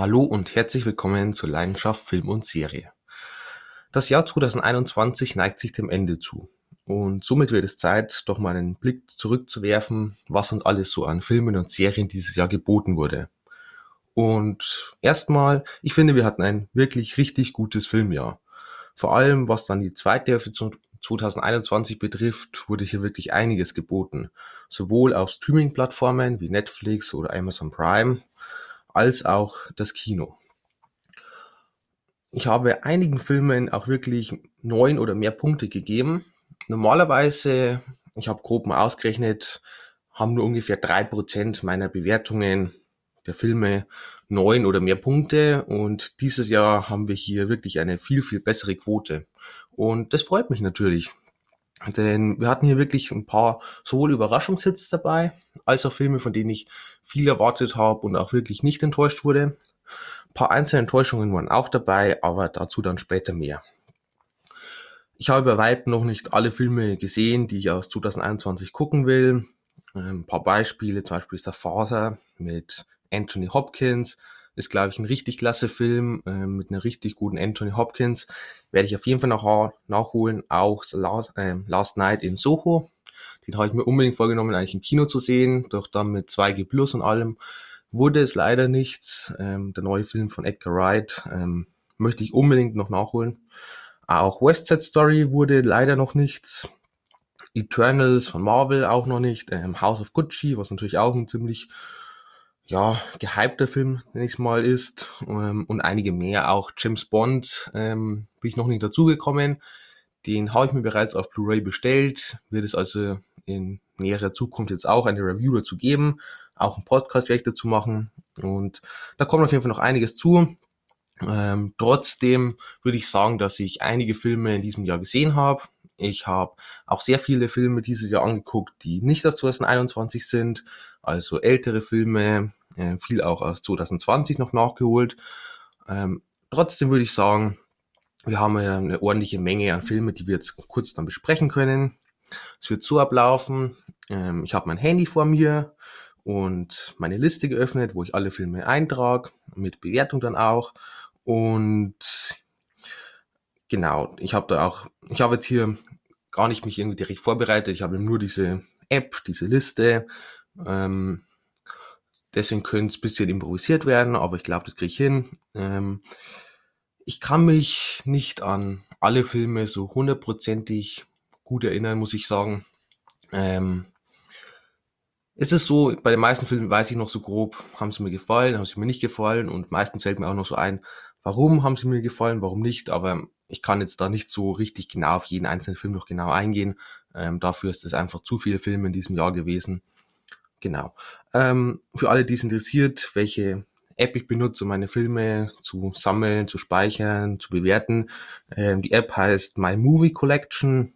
Hallo und herzlich willkommen zur Leidenschaft Film und Serie. Das Jahr 2021 neigt sich dem Ende zu und somit wird es Zeit, doch mal einen Blick zurückzuwerfen, was uns alles so an Filmen und Serien dieses Jahr geboten wurde. Und erstmal, ich finde, wir hatten ein wirklich richtig gutes Filmjahr. Vor allem, was dann die zweite Hälfte 2021 betrifft, wurde hier wirklich einiges geboten. Sowohl auf Streaming-Plattformen wie Netflix oder Amazon Prime, als auch das Kino. Ich habe einigen Filmen auch wirklich neun oder mehr Punkte gegeben. Normalerweise, ich habe grob mal ausgerechnet, haben nur ungefähr drei Prozent meiner Bewertungen der Filme neun oder mehr Punkte und dieses Jahr haben wir hier wirklich eine viel, viel bessere Quote. Und das freut mich natürlich. Denn wir hatten hier wirklich ein paar sowohl Überraschungshits dabei, als auch Filme, von denen ich viel erwartet habe und auch wirklich nicht enttäuscht wurde. Ein paar einzelne Enttäuschungen waren auch dabei, aber dazu dann später mehr. Ich habe bei weitem noch nicht alle Filme gesehen, die ich aus 2021 gucken will. Ein paar Beispiele, zum Beispiel ist der Vater mit Anthony Hopkins, ist, glaube ich, ein richtig klasse Film äh, mit einer richtig guten Anthony Hopkins. Werde ich auf jeden Fall noch nachholen. Auch Last, äh, Last Night in Soho. Den habe ich mir unbedingt vorgenommen, eigentlich im Kino zu sehen. Doch dann mit 2G Plus und allem wurde es leider nichts. Ähm, der neue Film von Edgar Wright ähm, möchte ich unbedingt noch nachholen. Auch West Side Story wurde leider noch nichts. Eternals von Marvel auch noch nicht. Ähm, House of Gucci, was natürlich auch ein ziemlich ja, gehypter Film, wenn ich mal ist. Ähm, und einige mehr, auch James Bond, ähm, bin ich noch nicht dazugekommen. Den habe ich mir bereits auf Blu-ray bestellt. Wird es also in näherer Zukunft jetzt auch eine Review dazu geben. Auch einen Podcast werde ich dazu machen. Und da kommt auf jeden Fall noch einiges zu. Ähm, trotzdem würde ich sagen, dass ich einige Filme in diesem Jahr gesehen habe. Ich habe auch sehr viele Filme dieses Jahr angeguckt, die nicht aus 2021 sind, also ältere Filme, äh, viel auch aus 2020 noch nachgeholt. Ähm, trotzdem würde ich sagen, wir haben ja eine ordentliche Menge an Filmen, die wir jetzt kurz dann besprechen können. Es wird so ablaufen. Ähm, ich habe mein Handy vor mir und meine Liste geöffnet, wo ich alle Filme eintrage, mit Bewertung dann auch. Und genau, ich habe da auch, ich habe jetzt hier gar nicht mich irgendwie direkt vorbereitet. Ich habe nur diese App, diese Liste. Ähm, Deswegen könnte es ein bisschen improvisiert werden, aber ich glaube, das kriege ich hin. Ähm, ich kann mich nicht an alle Filme so hundertprozentig gut erinnern, muss ich sagen. Ähm, es ist so, bei den meisten Filmen weiß ich noch so grob, haben sie mir gefallen, haben sie mir nicht gefallen und meistens fällt mir auch noch so ein, warum haben sie mir gefallen, warum nicht, aber ich kann jetzt da nicht so richtig genau auf jeden einzelnen Film noch genau eingehen. Ähm, dafür ist es einfach zu viele Filme in diesem Jahr gewesen. Genau. Ähm, für alle, die es interessiert, welche App ich benutze, um meine Filme zu sammeln, zu speichern, zu bewerten. Ähm, die App heißt My Movie Collection.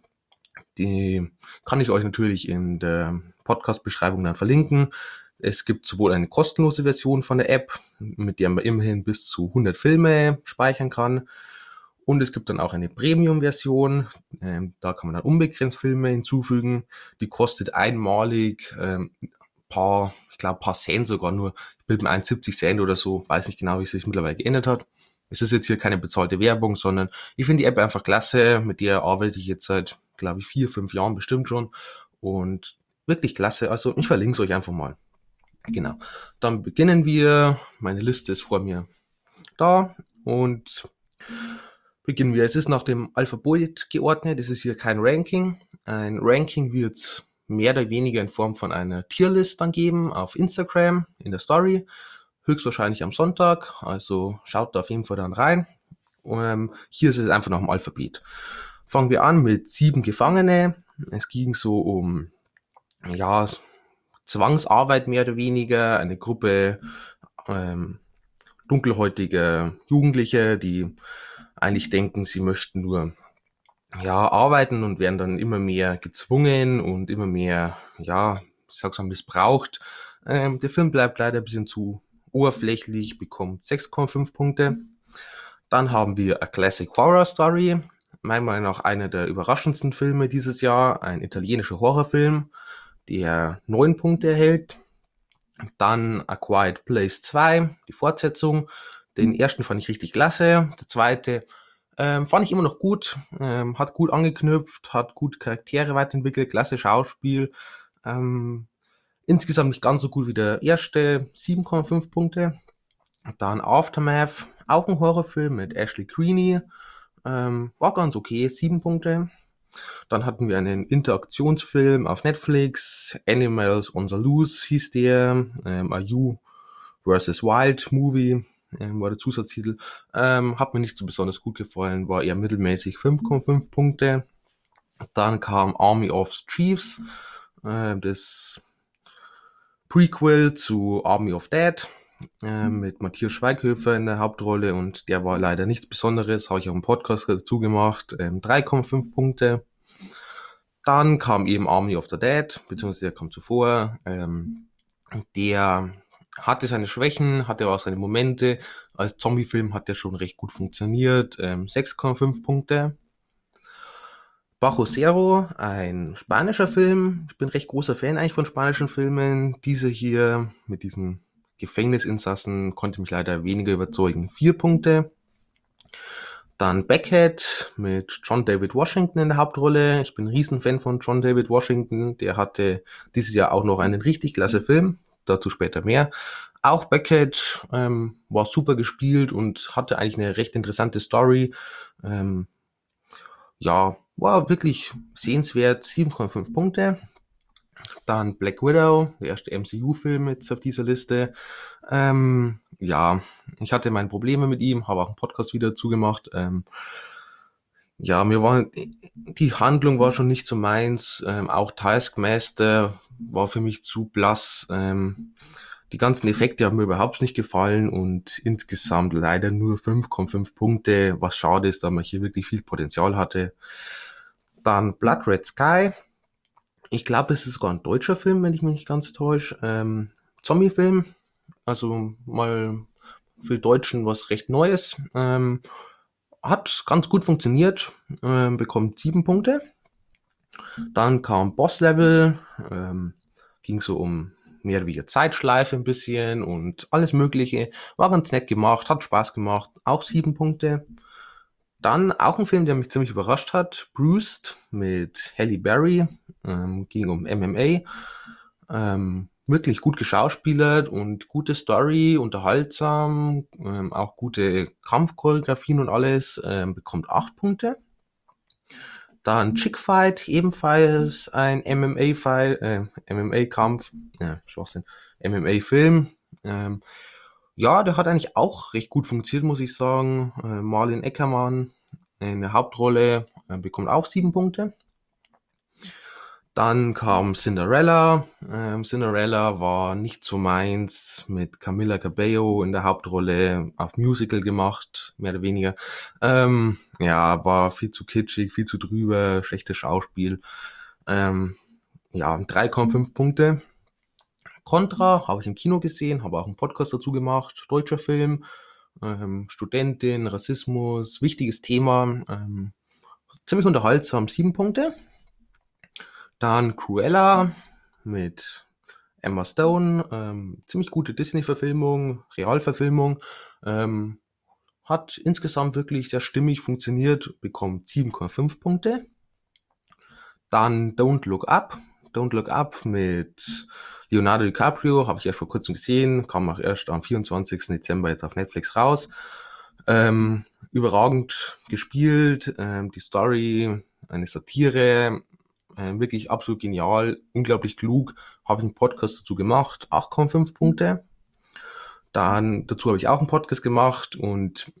Die kann ich euch natürlich in der Podcast-Beschreibung dann verlinken. Es gibt sowohl eine kostenlose Version von der App, mit der man immerhin bis zu 100 Filme speichern kann. Und es gibt dann auch eine Premium-Version. Ähm, da kann man dann unbegrenzt Filme hinzufügen. Die kostet einmalig ähm, paar, ich glaube, paar Cent sogar nur. Ich bilde mir ein, 70 Cent oder so. Weiß nicht genau, wie es sich mittlerweile geändert hat. Es ist jetzt hier keine bezahlte Werbung, sondern ich finde die App einfach klasse. Mit der arbeite ich jetzt seit, glaube ich, vier, fünf Jahren bestimmt schon. Und wirklich klasse. Also ich verlinke es euch einfach mal. Genau. Dann beginnen wir. Meine Liste ist vor mir da. Und beginnen wir. Es ist nach dem Alphabet geordnet. Es ist hier kein Ranking. Ein Ranking wird mehr oder weniger in Form von einer Tierlist dann geben auf Instagram in der Story. Höchstwahrscheinlich am Sonntag, also schaut da auf jeden Fall dann rein. Ähm, hier ist es einfach noch im Alphabet. Fangen wir an mit sieben Gefangene. Es ging so um, ja, Zwangsarbeit mehr oder weniger, eine Gruppe ähm, dunkelhäutige Jugendliche, die eigentlich denken, sie möchten nur ja, arbeiten und werden dann immer mehr gezwungen und immer mehr, ja, ich sag's mal, missbraucht. Ähm, der Film bleibt leider ein bisschen zu oberflächlich, bekommt 6,5 Punkte. Dann haben wir A Classic Horror Story, meiner Meinung nach einer der überraschendsten Filme dieses Jahr, ein italienischer Horrorfilm, der 9 Punkte erhält. Dann A Quiet Place 2, die Fortsetzung, Den ersten fand ich richtig klasse. Der zweite ähm, fand ich immer noch gut. Ähm, hat gut angeknüpft, hat gut Charaktere weiterentwickelt, klasse Schauspiel. Ähm, insgesamt nicht ganz so gut wie der erste. 7,5 Punkte. Dann Aftermath, auch ein Horrorfilm mit Ashley Greene. Ähm, war ganz okay, 7 Punkte. Dann hatten wir einen Interaktionsfilm auf Netflix, Animals on the Loose hieß der, ähm, A You vs. Wild Movie ähm, war der Zusatztitel. Ähm, hat mir nicht so besonders gut gefallen, war eher mittelmäßig 5,5 Punkte. Dann kam Army of Chiefs, äh, das Prequel zu Army of Dead äh, mit Matthias Schweighöfer in der Hauptrolle und der war leider nichts Besonderes, habe ich auch im Podcast dazu gemacht, ähm, 3,5 Punkte. Dann kam eben Army of the Dead, beziehungsweise der kam zuvor. Ähm, der hatte seine Schwächen, hatte auch seine Momente. Als Zombie-Film hat der schon recht gut funktioniert. Ähm, 6,5 Punkte. Bajo Zero, ein spanischer Film. Ich bin recht großer Fan eigentlich von spanischen Filmen. Diese hier mit diesen Gefängnisinsassen konnte mich leider weniger überzeugen. Vier Punkte. Dann Backhead mit John David Washington in der Hauptrolle. Ich bin ein Riesenfan von John David Washington. Der hatte dieses Jahr auch noch einen richtig klasse Film dazu später mehr. Auch Beckett ähm, war super gespielt und hatte eigentlich eine recht interessante Story. Ähm, ja, war wirklich sehenswert. 7,5 Punkte. Dann Black Widow, der erste MCU-Film jetzt auf dieser Liste. Ähm, ja, ich hatte meine Probleme mit ihm, habe auch einen Podcast wieder zugemacht. Ähm, ja, mir war die Handlung war schon nicht so meins. Ähm, auch Taskmaster war für mich zu blass. Ähm, die ganzen Effekte haben mir überhaupt nicht gefallen und insgesamt leider nur 5,5 Punkte, was schade ist, da man hier wirklich viel Potenzial hatte. Dann Blood Red Sky. Ich glaube, das ist sogar ein deutscher Film, wenn ich mich nicht ganz täusche. Ähm, Zombie-Film. Also mal für Deutschen was recht Neues. Ähm, hat ganz gut funktioniert, äh, bekommt sieben Punkte. Dann kam Boss Level, ähm, ging so um mehr oder weniger Zeitschleife ein bisschen und alles Mögliche. War ganz nett gemacht, hat Spaß gemacht, auch sieben Punkte. Dann auch ein Film, der mich ziemlich überrascht hat, Bruced mit Halle Berry, ähm, ging um MMA. Ähm, wirklich gut geschauspielert und gute Story, unterhaltsam, ähm, auch gute Kampfchoreografien und alles, ähm, bekommt acht Punkte. Dann Chick Fight, ebenfalls ein MMA-Fight, äh, MMA-Kampf, ja, Schwachsinn, MMA-Film. Ähm, ja, der hat eigentlich auch recht gut funktioniert, muss ich sagen. Äh, Marlin Eckermann in der Hauptrolle äh, bekommt auch sieben Punkte. Dann kam Cinderella. Ähm, Cinderella war nicht so meins mit Camilla Cabello in der Hauptrolle auf Musical gemacht, mehr oder weniger. Ähm, ja, war viel zu kitschig, viel zu drüber, schlechtes Schauspiel. Ähm, ja, 3,5 Punkte. Contra habe ich im Kino gesehen, habe auch einen Podcast dazu gemacht. Deutscher Film, ähm, Studentin, Rassismus, wichtiges Thema. Ähm, ziemlich unterhaltsam, 7 Punkte. Dann Cruella mit Emma Stone, ähm, ziemlich gute Disney-Verfilmung, Realverfilmung. Ähm, hat insgesamt wirklich sehr stimmig funktioniert, bekommt 7,5 Punkte. Dann Don't Look Up. Don't Look Up mit Leonardo DiCaprio, habe ich erst vor kurzem gesehen, kam auch erst am 24. Dezember jetzt auf Netflix raus. Ähm, überragend gespielt, ähm, die Story, eine Satire, äh, wirklich absolut genial, unglaublich klug. Habe ich einen Podcast dazu gemacht, 8,5 Punkte. Dann dazu habe ich auch einen Podcast gemacht und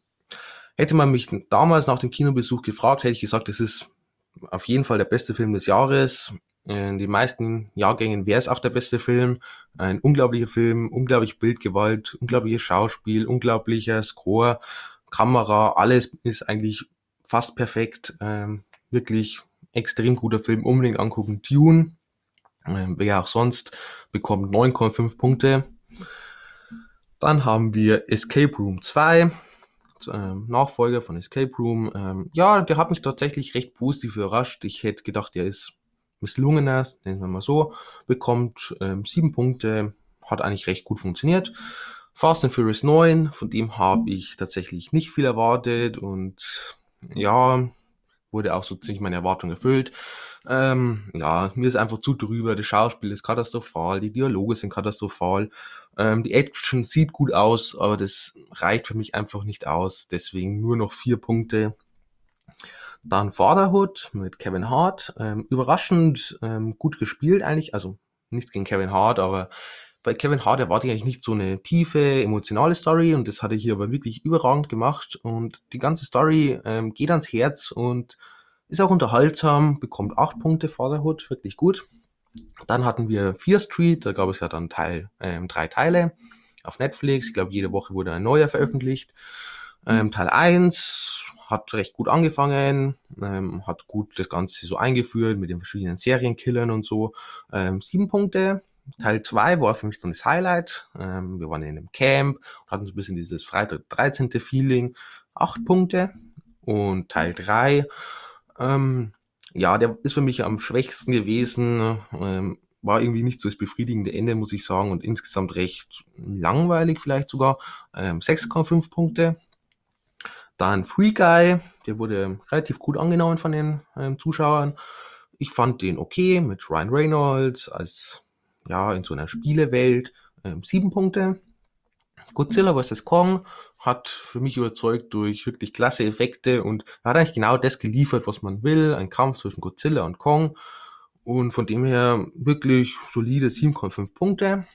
hätte man mich damals nach dem Kinobesuch gefragt, hätte ich gesagt, es ist auf jeden Fall der beste Film des Jahres. In den meisten Jahrgängen wäre es auch der beste Film. Ein unglaublicher Film, unglaublich Bildgewalt, unglaubliches Schauspiel, unglaublicher Score, Kamera, alles ist eigentlich fast perfekt. Ähm, wirklich extrem guter Film, unbedingt angucken. Dune, äh, wer auch sonst, bekommt 9,5 Punkte. Dann haben wir Escape Room 2, äh, Nachfolger von Escape Room. Ähm, ja, der hat mich tatsächlich recht positiv überrascht. Ich hätte gedacht, der ist misslungener, nennen wir mal so. Bekommt ähm, 7 Punkte, hat eigentlich recht gut funktioniert. Fast and Furious 9, von dem habe ich tatsächlich nicht viel erwartet und ja, wurde auch so ziemlich meine Erwartung erfüllt. Ähm, ja, mir ist einfach zu drüber, das Schauspiel ist katastrophal, die Dialoge sind katastrophal, ähm, die Action sieht gut aus, aber das reicht für mich einfach nicht aus, deswegen nur noch vier Punkte. Dann Fatherhood mit Kevin Hart, ähm, überraschend ähm, gut gespielt eigentlich, also nichts gegen Kevin Hart, aber bei Kevin Hart erwarte ich eigentlich nicht so eine tiefe, emotionale Story und das hat er hier aber wirklich überragend gemacht und die ganze Story ähm, geht ans Herz und ist auch unterhaltsam, bekommt acht Punkte Fatherhood, wirklich gut. Dann hatten wir Fear Street, da gab es ja dann Teil, ähm, drei Teile auf Netflix. Ich glaube, jede Woche wurde ein neuer veröffentlicht. Ähm, Teil 1 hat recht gut angefangen, ähm, hat gut das Ganze so eingeführt mit den verschiedenen Serienkillern und so. Ähm, sieben Punkte. Teil 2 war für mich dann das Highlight. Ähm, wir waren in einem Camp und hatten so ein bisschen dieses Freitag 13. Feeling. Acht Punkte. Und Teil 3, ähm, ja, der ist für mich am schwächsten gewesen. Ähm, war irgendwie nicht so das befriedigende Ende, muss ich sagen, und insgesamt recht langweilig vielleicht sogar. Ähm, 6,5 Punkte. Dann Free Guy, der wurde relativ gut angenommen von den ähm, Zuschauern. Ich fand den okay mit Ryan Reynolds als ja in so einer Spielewelt. Ähm, sieben Punkte. Godzilla vs. Kong hat für mich überzeugt durch wirklich klasse Effekte und hat eigentlich genau das geliefert, was man will. Ein Kampf zwischen Godzilla und Kong. Und von dem her wirklich solide 7,5 Punkte.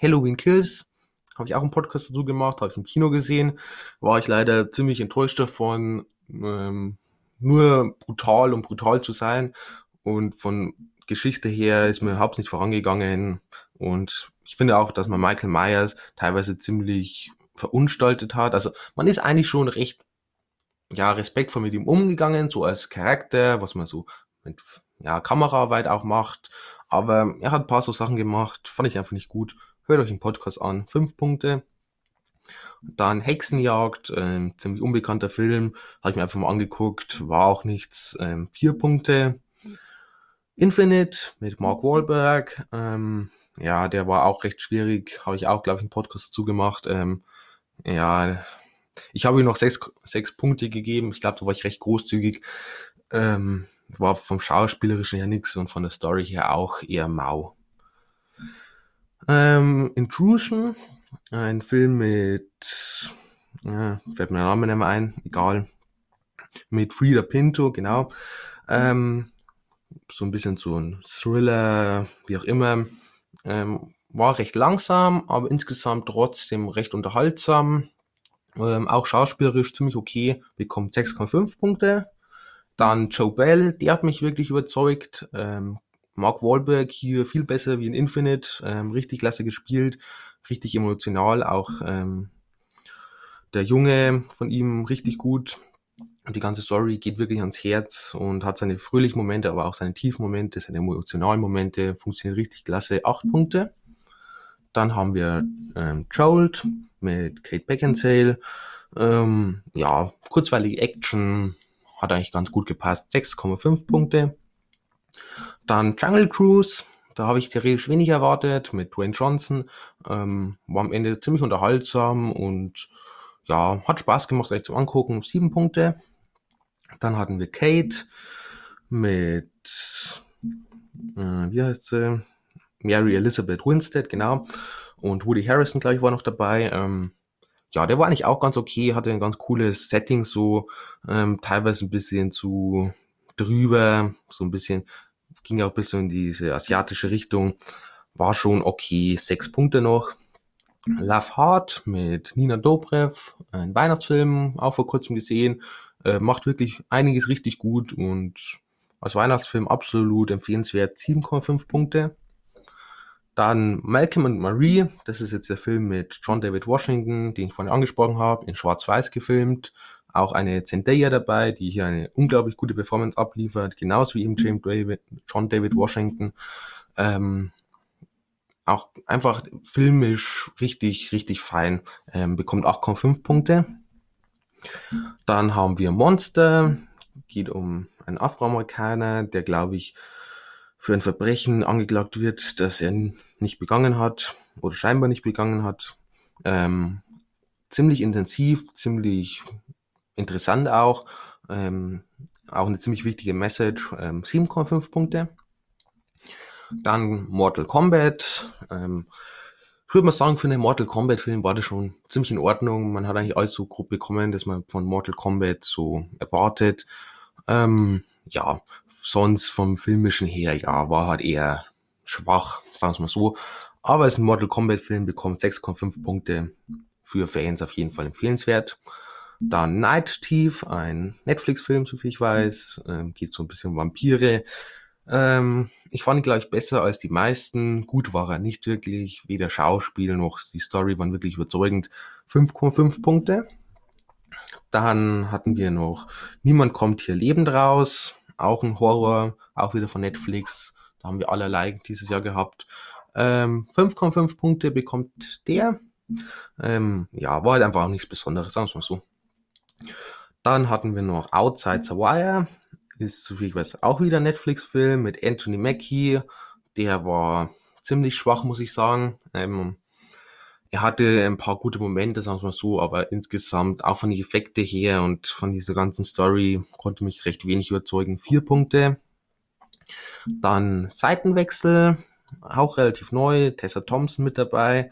Halloween Kills habe ich auch einen Podcast dazu gemacht, habe ich im Kino gesehen. War ich leider ziemlich enttäuscht davon, ähm, nur brutal um brutal zu sein. Und von Geschichte her ist mir überhaupt nicht vorangegangen. Und ich finde auch, dass man Michael Myers teilweise ziemlich verunstaltet hat. Also man ist eigentlich schon recht ja, respektvoll mit ihm umgegangen, so als Charakter, was man so mit ja, Kameraarbeit auch macht. Aber er hat ein paar so Sachen gemacht, fand ich einfach nicht gut. Hört euch den Podcast an. Fünf Punkte. Dann Hexenjagd, ähm, ziemlich unbekannter Film, habe ich mir einfach mal angeguckt, war auch nichts. Ähm, vier Punkte. Infinite mit Mark Wahlberg, ähm, ja, der war auch recht schwierig, habe ich auch, glaube ich, einen Podcast dazu gemacht. Ähm, ja, ich habe ihm noch sechs, sechs Punkte gegeben, ich glaube, da war ich recht großzügig. Ähm, war vom Schauspielerischen her nichts und von der Story her auch eher mau. Ähm, Intrusion, ein Film mit, ja, fällt mir der Name nicht mehr ein, egal, mit Frida Pinto, genau. Ähm, so ein bisschen so ein Thriller, wie auch immer. Ähm, war recht langsam, aber insgesamt trotzdem recht unterhaltsam. Ähm, auch schauspielerisch ziemlich okay, bekommt 6,5 Punkte. Dann Joe Bell, der hat mich wirklich überzeugt. Ähm, Mark Wahlberg hier viel besser wie in Infinite, ähm, richtig klasse gespielt, richtig emotional, auch ähm, der Junge von ihm richtig gut. Und die ganze Story geht wirklich ans Herz und hat seine fröhlichen Momente, aber auch seine tiefen Momente, seine emotionalen Momente, funktioniert richtig klasse. Acht Punkte. Dann haben wir ähm, Jolt mit Kate Beckinsale. Ähm, ja, kurzweilige Action, hat eigentlich ganz gut gepasst. 6,5 Punkte. Dann Jungle Cruise, da habe ich theoretisch wenig erwartet mit Dwayne Johnson. Ähm, war am Ende ziemlich unterhaltsam und ja, hat Spaß gemacht, gleich zum Angucken. Sieben Punkte. Dann hatten wir Kate mit, äh, wie heißt sie? Mary Elizabeth Winstead, genau. Und Woody Harrison, glaube ich, war noch dabei. Ähm, ja, der war eigentlich auch ganz okay, hatte ein ganz cooles Setting, so ähm, teilweise ein bisschen zu drüber, so ein bisschen ging auch ein bisschen in diese asiatische Richtung. War schon okay. Sechs Punkte noch. Love Heart mit Nina Dobrev, ein Weihnachtsfilm, auch vor kurzem gesehen. Äh, macht wirklich einiges richtig gut und als Weihnachtsfilm absolut empfehlenswert. 7,5 Punkte. Dann Malcolm und Marie, das ist jetzt der Film mit John David Washington, den ich vorhin angesprochen habe, in Schwarz-Weiß gefilmt auch eine Zendaya dabei, die hier eine unglaublich gute Performance abliefert, genauso wie eben James David, John David Washington. Ähm, auch einfach filmisch richtig, richtig fein. Ähm, bekommt 8,5 Punkte. Dann haben wir Monster. Geht um einen Afroamerikaner, der, glaube ich, für ein Verbrechen angeklagt wird, das er nicht begangen hat oder scheinbar nicht begangen hat. Ähm, ziemlich intensiv, ziemlich interessant auch. Ähm, auch eine ziemlich wichtige Message. Ähm, 7,5 Punkte. Dann Mortal Kombat. Ähm, ich würde mal sagen, für einen Mortal Kombat-Film war das schon ziemlich in Ordnung. Man hat eigentlich alles so grob bekommen, dass man von Mortal Kombat so erwartet. Ähm, ja, sonst vom filmischen her, ja, war halt eher schwach, sagen wir mal so. Aber es ist ein Mortal Kombat-Film, bekommt 6,5 Punkte. Für Fans auf jeden Fall empfehlenswert. Dann Night Thief, ein Netflix-Film, soviel ich weiß. Ähm, geht so ein bisschen um Vampire. Ähm, ich fand ihn, glaube ich, besser als die meisten. Gut war er nicht wirklich. Weder Schauspiel noch die Story waren wirklich überzeugend. 5,5 Punkte. Dann hatten wir noch Niemand kommt hier lebend raus. Auch ein Horror, auch wieder von Netflix. Da haben wir allerlei dieses Jahr gehabt. Ähm, 5,5 Punkte bekommt der. Ähm, ja, war halt einfach auch nichts Besonderes, sagen wir mal so. Dann hatten wir noch Outside the Wire. Ist, so viel ich weiß, auch wieder Netflix-Film mit Anthony Mackie. Der war ziemlich schwach, muss ich sagen. Ähm, er hatte ein paar gute Momente, sagen wir mal so, aber insgesamt auch von den Effekten her und von dieser ganzen Story konnte mich recht wenig überzeugen. Vier Punkte. Dann Seitenwechsel, auch relativ neu. Tessa Thompson mit dabei.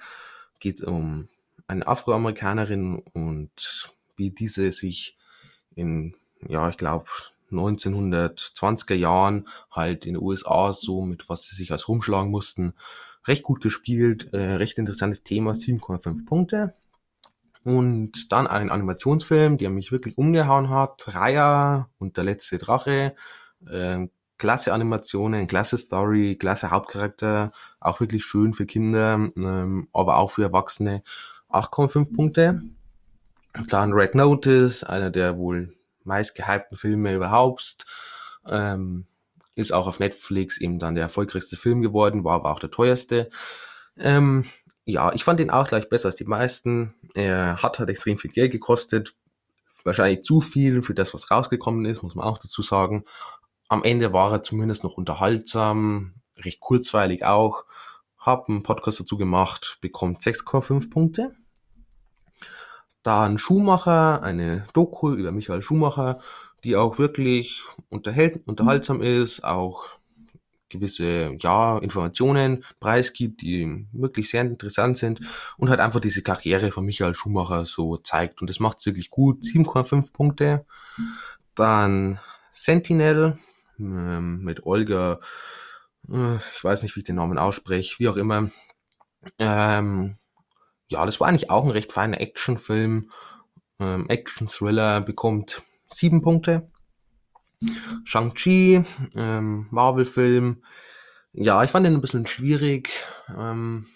Geht um eine Afroamerikanerin und wie diese sich in, ja, ich glaube, 1920er Jahren halt in den USA so mit was sie sich als rumschlagen mussten. Recht gut gespielt, äh, recht interessantes Thema, 7,5 Punkte. Und dann ein Animationsfilm, der mich wirklich umgehauen hat. Raya und der letzte Drache. Äh, klasse Animationen, klasse Story, klasse Hauptcharakter. Auch wirklich schön für Kinder, ähm, aber auch für Erwachsene. 8,5 Punkte. Dann Red Notice, einer der wohl meistgehypten Filme überhaupt. Ähm, ist auch auf Netflix eben dann der erfolgreichste Film geworden, war aber auch der teuerste. Ähm, ja, ich fand ihn auch gleich besser als die meisten. Er hat halt extrem viel Geld gekostet. Wahrscheinlich zu viel für das, was rausgekommen ist, muss man auch dazu sagen. Am Ende war er zumindest noch unterhaltsam, recht kurzweilig auch. Hab einen Podcast dazu gemacht, bekommt 6,5 Punkte. Dann Schumacher, eine Doku über Michael Schumacher, die auch wirklich unterhält, unterhaltsam ist, auch gewisse ja, Informationen preisgibt, die wirklich sehr interessant sind und halt einfach diese Karriere von Michael Schumacher so zeigt. Und das macht es wirklich gut. 7,5 Punkte. Dann Sentinel ähm, mit Olga, äh, ich weiß nicht, wie ich den Namen ausspreche, wie auch immer. Ähm, ja, das war eigentlich auch ein recht feiner Actionfilm. Ähm, Action-Thriller bekommt sieben Punkte. Shang-Chi, ähm, Marvel-Film. Ja, ich fand den ein bisschen schwierig. Ähm,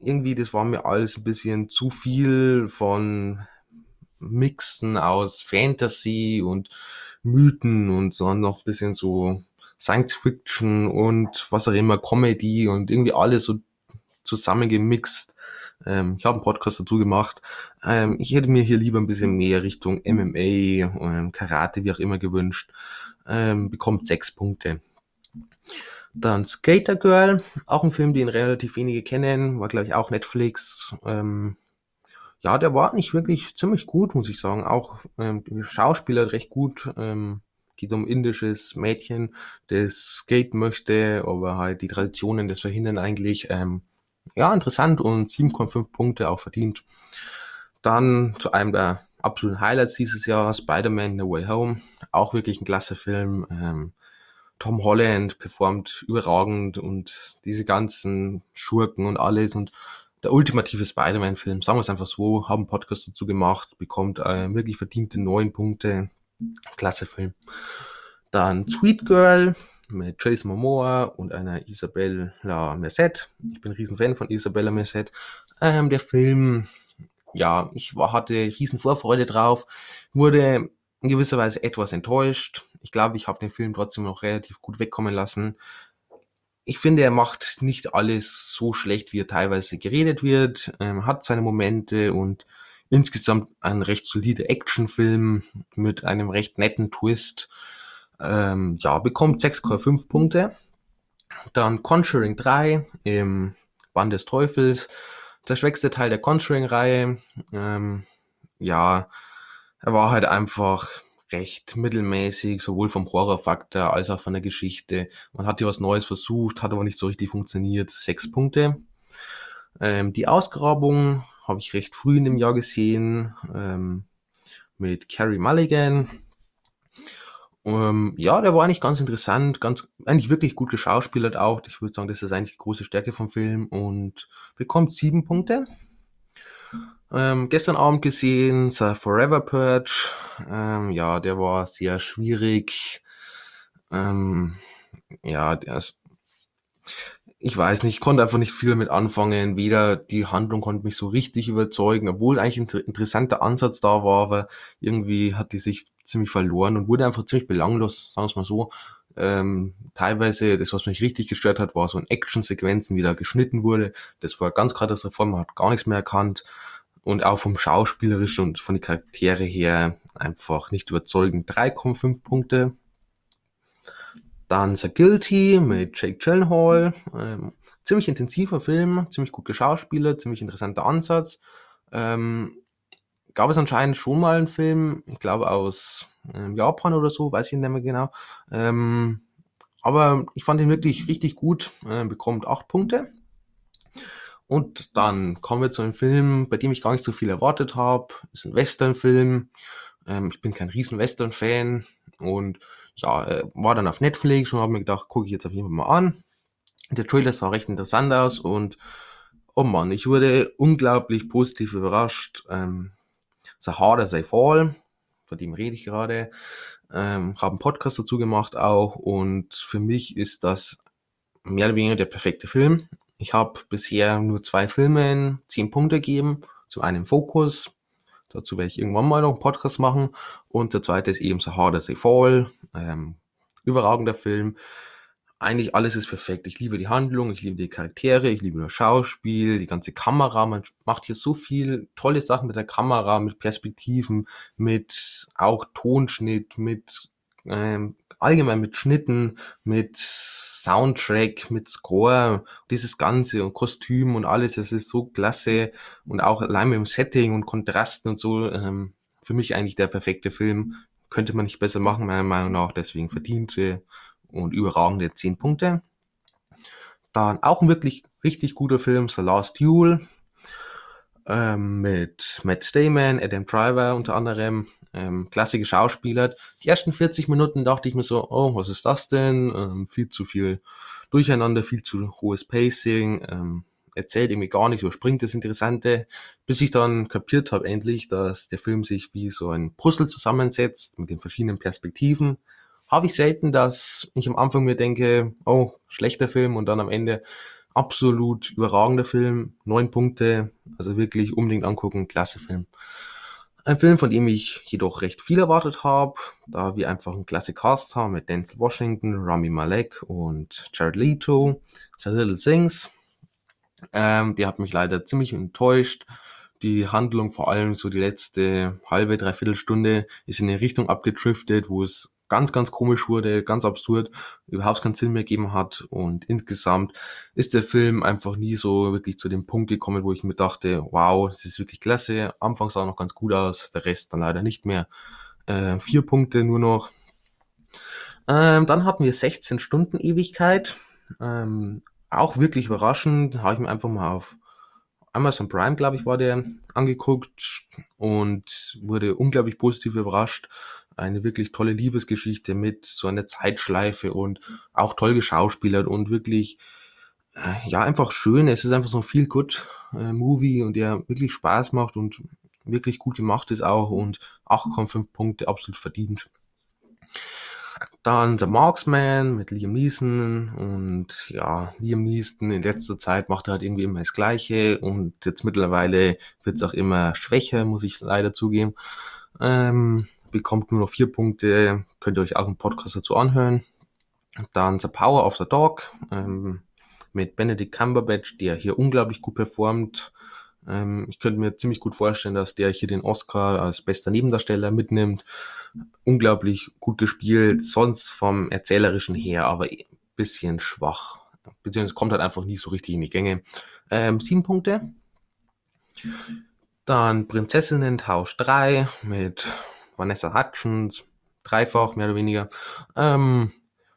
irgendwie, das war mir alles ein bisschen zu viel von Mixen aus Fantasy und Mythen und so noch ein bisschen so Science Fiction und was auch immer, Comedy und irgendwie alles so zusammengemixt. Ähm, ich habe einen Podcast dazu gemacht. Ähm, ich hätte mir hier lieber ein bisschen mehr Richtung MMA, ähm, Karate, wie auch immer gewünscht. Ähm, bekommt sechs Punkte. Dann Skater Girl, auch ein Film, den relativ wenige kennen, war glaube ich auch Netflix. Ähm, ja, der war nicht wirklich ziemlich gut, muss ich sagen. Auch ähm, Schauspieler recht gut. Ähm, geht um indisches Mädchen, das Skate möchte, aber halt die Traditionen das verhindern eigentlich. Ähm, ja, interessant und 7,5 Punkte auch verdient. Dann zu einem der absoluten Highlights dieses Jahr, Spider-Man No Way Home. Auch wirklich ein klasse Film. Ähm, Tom Holland performt überragend und diese ganzen Schurken und alles und der ultimative Spider-Man-Film, sagen wir es einfach so, haben einen Podcast dazu gemacht, bekommt äh, wirklich verdiente neun Punkte. Klasse Film. Dann Sweet Girl, mit Jason Momoa und einer Isabella Merced. Ich bin ein Riesenfan von Isabella Merced. Ähm, der Film, ja, ich war, hatte riesen Vorfreude drauf, wurde in gewisser Weise etwas enttäuscht. Ich glaube, ich habe den Film trotzdem noch relativ gut wegkommen lassen. Ich finde, er macht nicht alles so schlecht, wie er teilweise geredet wird, ähm, hat seine Momente und insgesamt ein recht solider Actionfilm mit einem recht netten Twist ähm, ja, bekommt 6,5 Punkte. Dann Conjuring 3 im Band des Teufels. der schwächste Teil der Conjuring-Reihe. Ähm, ja, er war halt einfach recht mittelmäßig, sowohl vom Horrorfaktor als auch von der Geschichte. Man hat ja was Neues versucht, hat aber nicht so richtig funktioniert. Sechs Punkte. Ähm, die Ausgrabung habe ich recht früh in dem Jahr gesehen ähm, mit Carrie Mulligan. Ähm, ja, der war eigentlich ganz interessant, ganz eigentlich wirklich gut geschauspielert auch. Ich würde sagen, das ist eigentlich die große Stärke vom Film und bekommt sieben Punkte. Ähm, gestern Abend gesehen, The Forever Purge. Ähm, ja, der war sehr schwierig. Ähm, ja, der ist, ich weiß nicht, ich konnte einfach nicht viel damit anfangen. Weder die Handlung konnte mich so richtig überzeugen, obwohl eigentlich ein interessanter Ansatz da war, aber irgendwie hat die sich ziemlich verloren und wurde einfach ziemlich belanglos, sagen wir es mal so. Ähm, teilweise, das, was mich richtig gestört hat, war so in Action-Sequenzen, wie da geschnitten wurde. Das war ganz katastrophal, man hat gar nichts mehr erkannt. Und auch vom Schauspielerischen und von den Charaktere her einfach nicht überzeugend. 3,5 Punkte. Dann The Guilty mit Jake Gyllenhaal. Ähm, ziemlich intensiver Film, ziemlich gut geschauspielert, ziemlich interessanter Ansatz. Ähm, gab es anscheinend schon mal einen Film, ich glaube aus ähm, Japan oder so, weiß ich nicht mehr genau. Ähm, aber ich fand ihn wirklich richtig gut, äh, bekommt 8 Punkte. Und dann kommen wir zu einem Film, bei dem ich gar nicht so viel erwartet habe. Ist ein Western-Film. Ähm, ich bin kein riesen Western-Fan und ja, äh, war dann auf Netflix und habe mir gedacht, gucke ich jetzt auf jeden Fall mal an. Der Trailer sah recht interessant aus und oh Mann, ich wurde unglaublich positiv überrascht. Ähm, The Harder They Fall, von dem rede ich gerade. Ähm, habe einen Podcast dazu gemacht auch und für mich ist das mehr oder weniger der perfekte Film. Ich habe bisher nur zwei Filmen zehn Punkte gegeben, zu einem Fokus. Dazu werde ich irgendwann mal noch einen Podcast machen. Und der zweite ist eben So Hard As They Fall. Ähm, überragender Film. Eigentlich alles ist perfekt. Ich liebe die Handlung, ich liebe die Charaktere, ich liebe das Schauspiel, die ganze Kamera. Man macht hier so viel tolle Sachen mit der Kamera, mit Perspektiven, mit auch Tonschnitt, mit ähm, allgemein mit Schnitten, mit Soundtrack, mit Score, dieses Ganze und Kostüm und alles, das ist so klasse und auch allein mit dem Setting und Kontrasten und so, ähm, für mich eigentlich der perfekte Film. Könnte man nicht besser machen, meiner Meinung nach, deswegen verdiente und überragende 10 Punkte. Dann auch ein wirklich richtig guter Film, The Last Duel, ähm, mit Matt Damon, Adam Driver unter anderem, ähm, klassische Schauspieler. Die ersten 40 Minuten dachte ich mir so, oh, was ist das denn? Ähm, viel zu viel Durcheinander, viel zu hohes Pacing, ähm, erzählt irgendwie gar nicht, überspringt das Interessante, bis ich dann kapiert habe endlich, dass der Film sich wie so ein Puzzle zusammensetzt mit den verschiedenen Perspektiven. Habe ich selten, dass ich am Anfang mir denke, oh, schlechter Film und dann am Ende absolut überragender Film, neun Punkte, also wirklich unbedingt angucken, klasse Film. Ein Film, von dem ich jedoch recht viel erwartet habe, da wir einfach einen klasse Cast haben mit Denzel Washington, Rami Malek und Jared Leto, The Little Things. Ähm, die hat mich leider ziemlich enttäuscht. Die Handlung, vor allem so die letzte halbe, dreiviertel Stunde, ist in eine Richtung abgedriftet, wo es ganz, ganz komisch wurde, ganz absurd, überhaupt keinen Sinn mehr gegeben hat. Und insgesamt ist der Film einfach nie so wirklich zu dem Punkt gekommen, wo ich mir dachte, wow, das ist wirklich klasse. Anfangs sah noch ganz gut aus, der Rest dann leider nicht mehr. Äh, vier Punkte nur noch. Ähm, dann hatten wir 16 Stunden Ewigkeit. Ähm, auch wirklich überraschend, habe ich mir einfach mal auf Amazon Prime, glaube ich, war der angeguckt und wurde unglaublich positiv überrascht eine wirklich tolle Liebesgeschichte mit so einer Zeitschleife und auch toll geschauspielert und wirklich, äh, ja, einfach schön. Es ist einfach so ein feel good äh, Movie und der wirklich Spaß macht und wirklich gut gemacht ist auch und 8,5 Punkte absolut verdient. Dann The Marksman mit Liam Neeson und ja, Liam Neeson in letzter Zeit macht er halt irgendwie immer das Gleiche und jetzt mittlerweile wird es auch immer schwächer, muss ich leider zugeben. Ähm, bekommt nur noch vier Punkte. Könnt ihr euch auch einen Podcast dazu anhören. Dann The Power of the Dog ähm, mit Benedict Cumberbatch, der hier unglaublich gut performt. Ähm, ich könnte mir ziemlich gut vorstellen, dass der hier den Oscar als bester Nebendarsteller mitnimmt. Unglaublich gut gespielt, sonst vom erzählerischen her, aber ein bisschen schwach. Beziehungsweise kommt halt einfach nie so richtig in die Gänge. Ähm, sieben Punkte. Dann Prinzessinnen-Tausch 3 mit Vanessa Hutchins, dreifach mehr oder weniger. Ähm,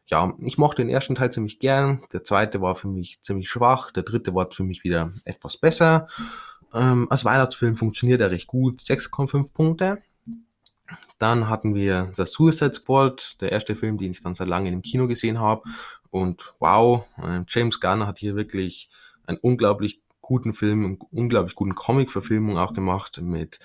ja, ich mochte den ersten Teil ziemlich gern. Der zweite war für mich ziemlich schwach. Der dritte war für mich wieder etwas besser. Ähm, als Weihnachtsfilm funktioniert er recht gut. 6,5 Punkte. Dann hatten wir The Suicide Squad, der erste Film, den ich dann seit langem im Kino gesehen habe. Und wow, äh, James Gunn hat hier wirklich einen unglaublich guten Film, einen unglaublich guten Comic-Verfilmung auch gemacht mit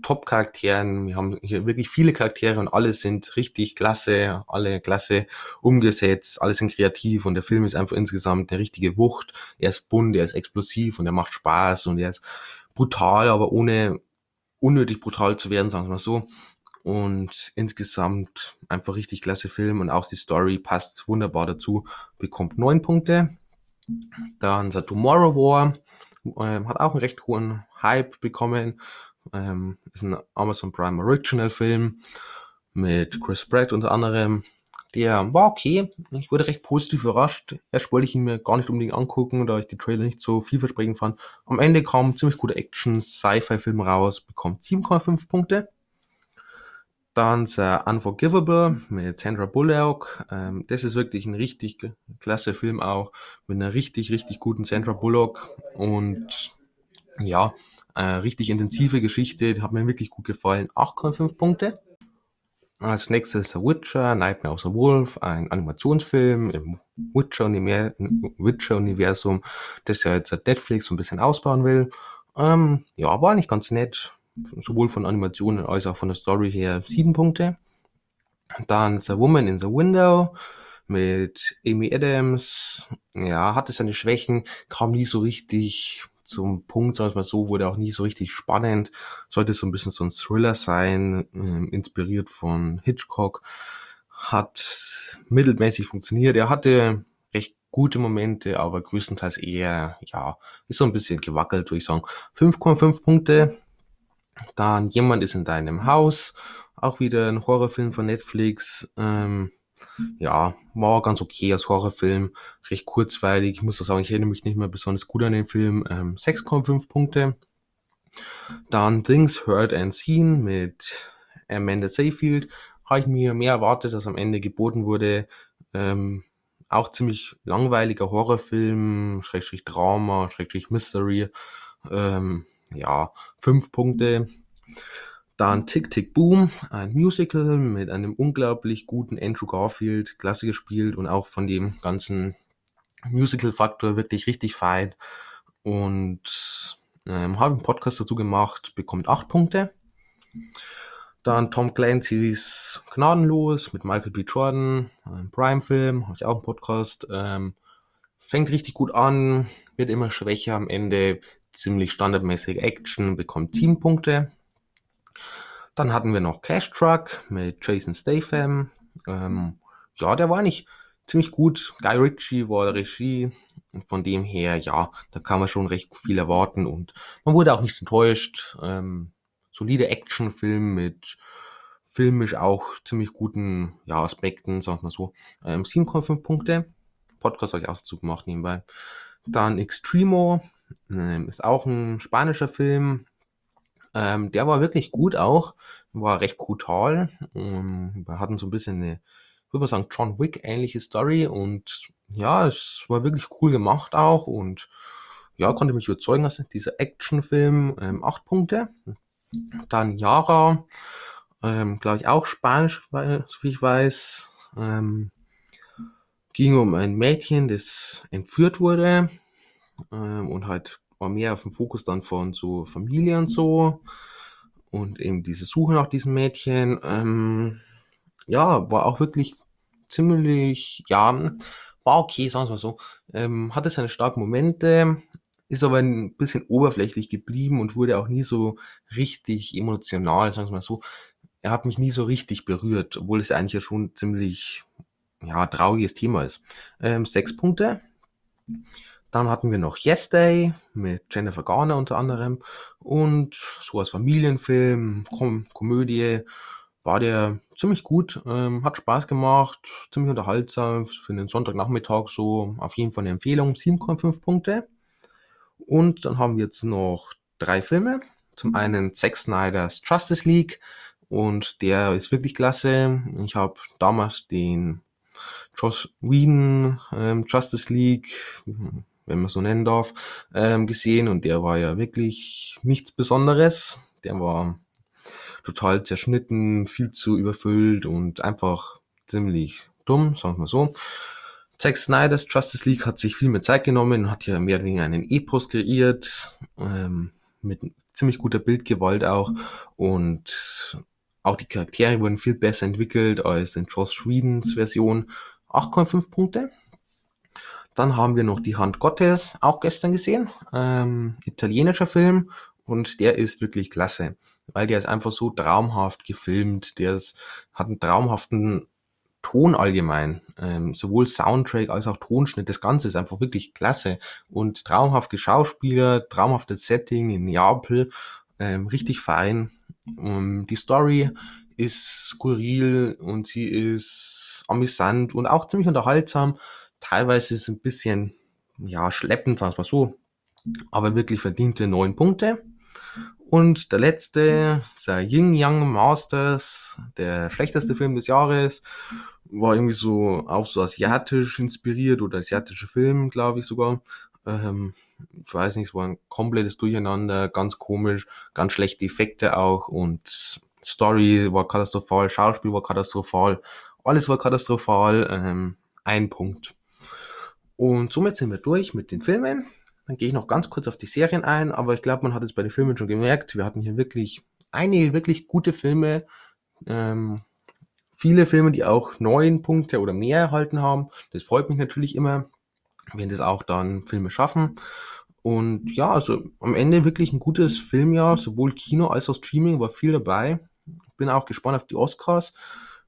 Top-Charakteren. Wir haben hier wirklich viele Charaktere und alle sind richtig klasse, alle klasse umgesetzt, alle sind kreativ und der Film ist einfach insgesamt eine richtige Wucht. Er ist bunt, er ist explosiv und er macht Spaß und er ist brutal, aber ohne unnötig brutal zu werden, sagen wir mal so. Und insgesamt einfach richtig klasse Film und auch die Story passt wunderbar dazu, bekommt neun Punkte. Dann The Tomorrow War ähm, hat auch einen recht hohen Hype bekommen. Ähm, ist ein Amazon Prime Original Film mit Chris Pratt unter anderem. Der war okay. Ich wurde recht positiv überrascht. Erst wollte ich ihn mir gar nicht unbedingt angucken, da ich die Trailer nicht so vielversprechend fand. Am Ende kam ziemlich guter Action-Sci-Fi-Film raus, bekommt 7,5 Punkte. Dann The Unforgivable mit Sandra Bullock. Ähm, das ist wirklich ein richtig klasse Film auch. Mit einer richtig, richtig guten Sandra Bullock. Und ja, äh, richtig intensive Geschichte. Hat mir wirklich gut gefallen. 8,5 Punkte. Als nächstes The Witcher, Nightmare of the Wolf, ein Animationsfilm im Witcher-Universum, das ja jetzt Netflix so ein bisschen ausbauen will. Ähm, ja, war nicht ganz nett sowohl von Animationen als auch von der Story her sieben Punkte. Dann The Woman in the Window mit Amy Adams. Ja, hatte seine Schwächen, kam nie so richtig zum Punkt, sagen wir mal so, wurde auch nie so richtig spannend. Sollte so ein bisschen so ein Thriller sein, äh, inspiriert von Hitchcock. Hat mittelmäßig funktioniert. Er hatte recht gute Momente, aber größtenteils eher, ja, ist so ein bisschen gewackelt, würde ich sagen. 5,5 Punkte dann Jemand ist in deinem Haus. Auch wieder ein Horrorfilm von Netflix. Ähm, ja, war ganz okay als Horrorfilm. Recht kurzweilig. Ich muss auch sagen, ich erinnere mich nicht mehr besonders gut an den Film. Ähm, 6,5 Punkte. Dann Things Heard and Seen mit Amanda Seyfield. Habe ich mir mehr erwartet, als am Ende geboten wurde. Ähm, auch ziemlich langweiliger Horrorfilm, Schrägstrich Drama, Schrägstrich Mystery. Ähm, ja, fünf Punkte. Dann Tick Tick Boom, ein Musical mit einem unglaublich guten Andrew Garfield, klasse gespielt und auch von dem ganzen Musical-Faktor wirklich richtig fein. Und ähm, habe einen Podcast dazu gemacht, bekommt acht Punkte. Dann Tom Clancy's Gnadenlos mit Michael B. Jordan, ein Prime-Film, habe ich auch einen Podcast. Ähm, fängt richtig gut an, wird immer schwächer am Ende, ziemlich standardmäßig Action, bekommt 7 Punkte. Dann hatten wir noch Cash Truck mit Jason Statham. Ähm, ja, der war nicht ziemlich gut. Guy Ritchie war der Regie. Von dem her, ja, da kann man schon recht viel erwarten und man wurde auch nicht enttäuscht. Ähm, solide Actionfilm mit filmisch auch ziemlich guten ja, Aspekten, sag mal so. Ähm, 7,5 Punkte. Podcast habe ich auch dazu gemacht nebenbei. Dann Extremo ähm, ist auch ein spanischer Film. Ähm, der war wirklich gut auch. War recht brutal. Ähm, wir hatten so ein bisschen eine, ich würde mal sagen, John Wick-ähnliche Story. Und ja, es war wirklich cool gemacht auch. Und ja, konnte mich überzeugen, dass dieser Actionfilm ähm, acht Punkte. Dann Yara, ähm, glaube ich auch Spanisch, so wie ich weiß. Ähm, ging um ein Mädchen, das entführt wurde ähm, und halt war mehr auf dem Fokus dann von so Familie und so und eben diese Suche nach diesem Mädchen. Ähm, ja, war auch wirklich ziemlich, ja, war okay, sagen wir mal so. Ähm, hatte seine starken Momente, ist aber ein bisschen oberflächlich geblieben und wurde auch nie so richtig emotional, sagen wir mal so. Er hat mich nie so richtig berührt, obwohl es eigentlich ja schon ziemlich ja, trauriges Thema ist. Ähm, sechs Punkte. Dann hatten wir noch Yes Day mit Jennifer Garner unter anderem und so als Familienfilm, Kom Komödie war der ziemlich gut, ähm, hat Spaß gemacht, ziemlich unterhaltsam für den Sonntagnachmittag so auf jeden Fall eine Empfehlung, 7,5 Punkte. Und dann haben wir jetzt noch drei Filme. Zum einen Zack Snyder's Justice League und der ist wirklich klasse. Ich habe damals den Josh Whedon ähm, Justice League, wenn man so nennen darf, ähm, gesehen und der war ja wirklich nichts Besonderes. Der war total zerschnitten, viel zu überfüllt und einfach ziemlich dumm, sagen wir so. Zack Snyder's Justice League hat sich viel mehr Zeit genommen, hat ja mehr oder weniger einen Epos kreiert, ähm, mit ziemlich guter Bildgewalt auch und auch die Charaktere wurden viel besser entwickelt als in Joss Whedons Version. 8,5 Punkte. Dann haben wir noch die Hand Gottes, auch gestern gesehen. Ähm, italienischer Film und der ist wirklich klasse, weil der ist einfach so traumhaft gefilmt. Der ist, hat einen traumhaften Ton allgemein, ähm, sowohl Soundtrack als auch Tonschnitt, das Ganze ist einfach wirklich klasse und traumhaft Schauspieler, traumhaftes Setting in Neapel, ähm, richtig fein. Um, die Story ist skurril und sie ist amüsant und auch ziemlich unterhaltsam. Teilweise ist es ein bisschen, ja, schleppend, sagen wir mal so, aber wirklich verdiente neun Punkte. Und der letzte, der Yin Yang Masters, der schlechteste Film des Jahres, war irgendwie so auch so asiatisch inspiriert oder asiatischer Film, glaube ich sogar. Ähm, ich weiß nicht, es war ein komplettes Durcheinander, ganz komisch, ganz schlechte Effekte auch und Story war katastrophal, Schauspiel war katastrophal, alles war katastrophal, ähm, ein Punkt. Und somit sind wir durch mit den Filmen. Dann gehe ich noch ganz kurz auf die Serien ein, aber ich glaube, man hat es bei den Filmen schon gemerkt, wir hatten hier wirklich einige wirklich gute Filme. Ähm, viele Filme, die auch neun Punkte oder mehr erhalten haben. Das freut mich natürlich immer, wenn das auch dann Filme schaffen. Und ja, also am Ende wirklich ein gutes Filmjahr, sowohl Kino als auch Streaming war viel dabei. Bin auch gespannt auf die Oscars.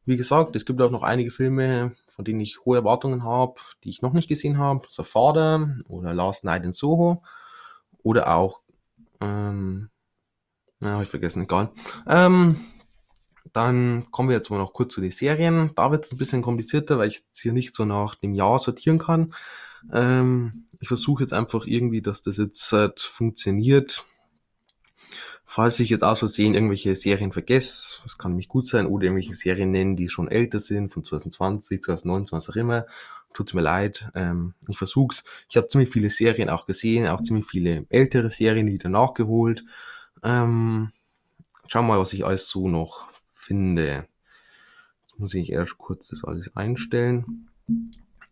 Wie gesagt, es gibt auch noch einige Filme, von denen ich hohe Erwartungen habe, die ich noch nicht gesehen habe. The Father oder Last Night in Soho oder auch, ähm, na, habe ich vergessen, egal. Ähm, dann kommen wir jetzt mal noch kurz zu den Serien. Da wird es ein bisschen komplizierter, weil ich jetzt hier nicht so nach dem Jahr sortieren kann. Ähm, ich versuche jetzt einfach irgendwie, dass das jetzt äh, funktioniert Falls ich jetzt aus Versehen irgendwelche Serien vergesse, das kann nämlich gut sein, oder irgendwelche Serien nennen, die schon älter sind, von 2020, 2019, was auch immer, tut's mir leid. Ähm, ich versuch's. Ich habe ziemlich viele Serien auch gesehen, auch ziemlich viele ältere Serien wieder nachgeholt. Ähm, schau mal, was ich alles so noch finde. Jetzt muss ich erst kurz das alles einstellen.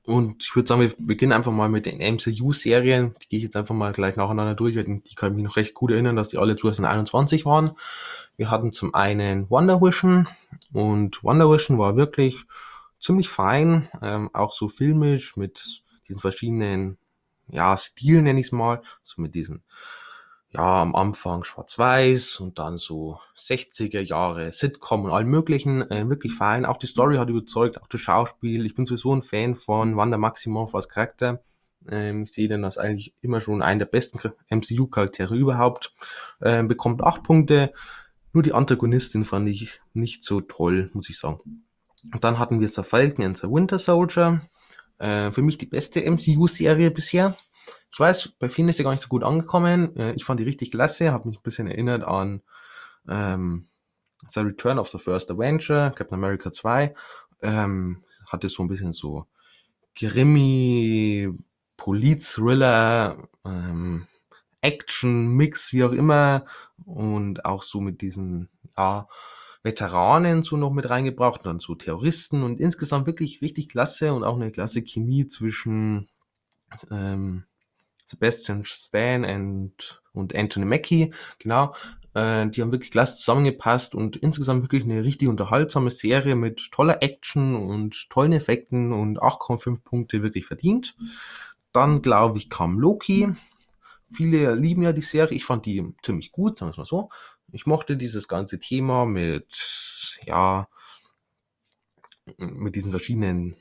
Und ich würde sagen, wir beginnen einfach mal mit den MCU-Serien. Die gehe ich jetzt einfach mal gleich nacheinander durch. Die kann ich mich noch recht gut erinnern, dass die alle 2021 waren. Wir hatten zum einen Wonder Vision und Wonder Vision war wirklich ziemlich fein, ähm, auch so filmisch mit diesen verschiedenen ja, Stilen nenne ich es mal, so mit diesen ja, am Anfang schwarz-weiß und dann so 60er Jahre Sitcom und allem möglichen, äh, wirklich fein. Auch die Story hat überzeugt, auch das Schauspiel. Ich bin sowieso ein Fan von Wanda Maximoff als Charakter. Ähm, ich sehe den als eigentlich immer schon einen der besten MCU-Charaktere überhaupt. Ähm, bekommt acht Punkte. Nur die Antagonistin fand ich nicht so toll, muss ich sagen. Und dann hatten wir The Falcon and the Winter Soldier. Äh, für mich die beste MCU-Serie bisher. Ich weiß, bei vielen ist sie gar nicht so gut angekommen. Äh, ich fand die richtig klasse, hat mich ein bisschen erinnert an ähm, The Return of the First Avenger, Captain America 2. Ähm, hatte so ein bisschen so Grimmy, Polit-Thriller, ähm, Action-Mix, wie auch immer. Und auch so mit diesen, ja, Veteranen so noch mit reingebracht dann so Terroristen und insgesamt wirklich richtig klasse und auch eine klasse Chemie zwischen ähm, Sebastian Stan und, und Anthony Mackie, genau. Äh, die haben wirklich klasse zusammengepasst und insgesamt wirklich eine richtig unterhaltsame Serie mit toller Action und tollen Effekten und 8,5 Punkte wirklich verdient. Dann, glaube ich, kam Loki. Viele lieben ja die Serie. Ich fand die ziemlich gut, sagen wir es mal so. Ich mochte dieses ganze Thema mit, ja, mit diesen verschiedenen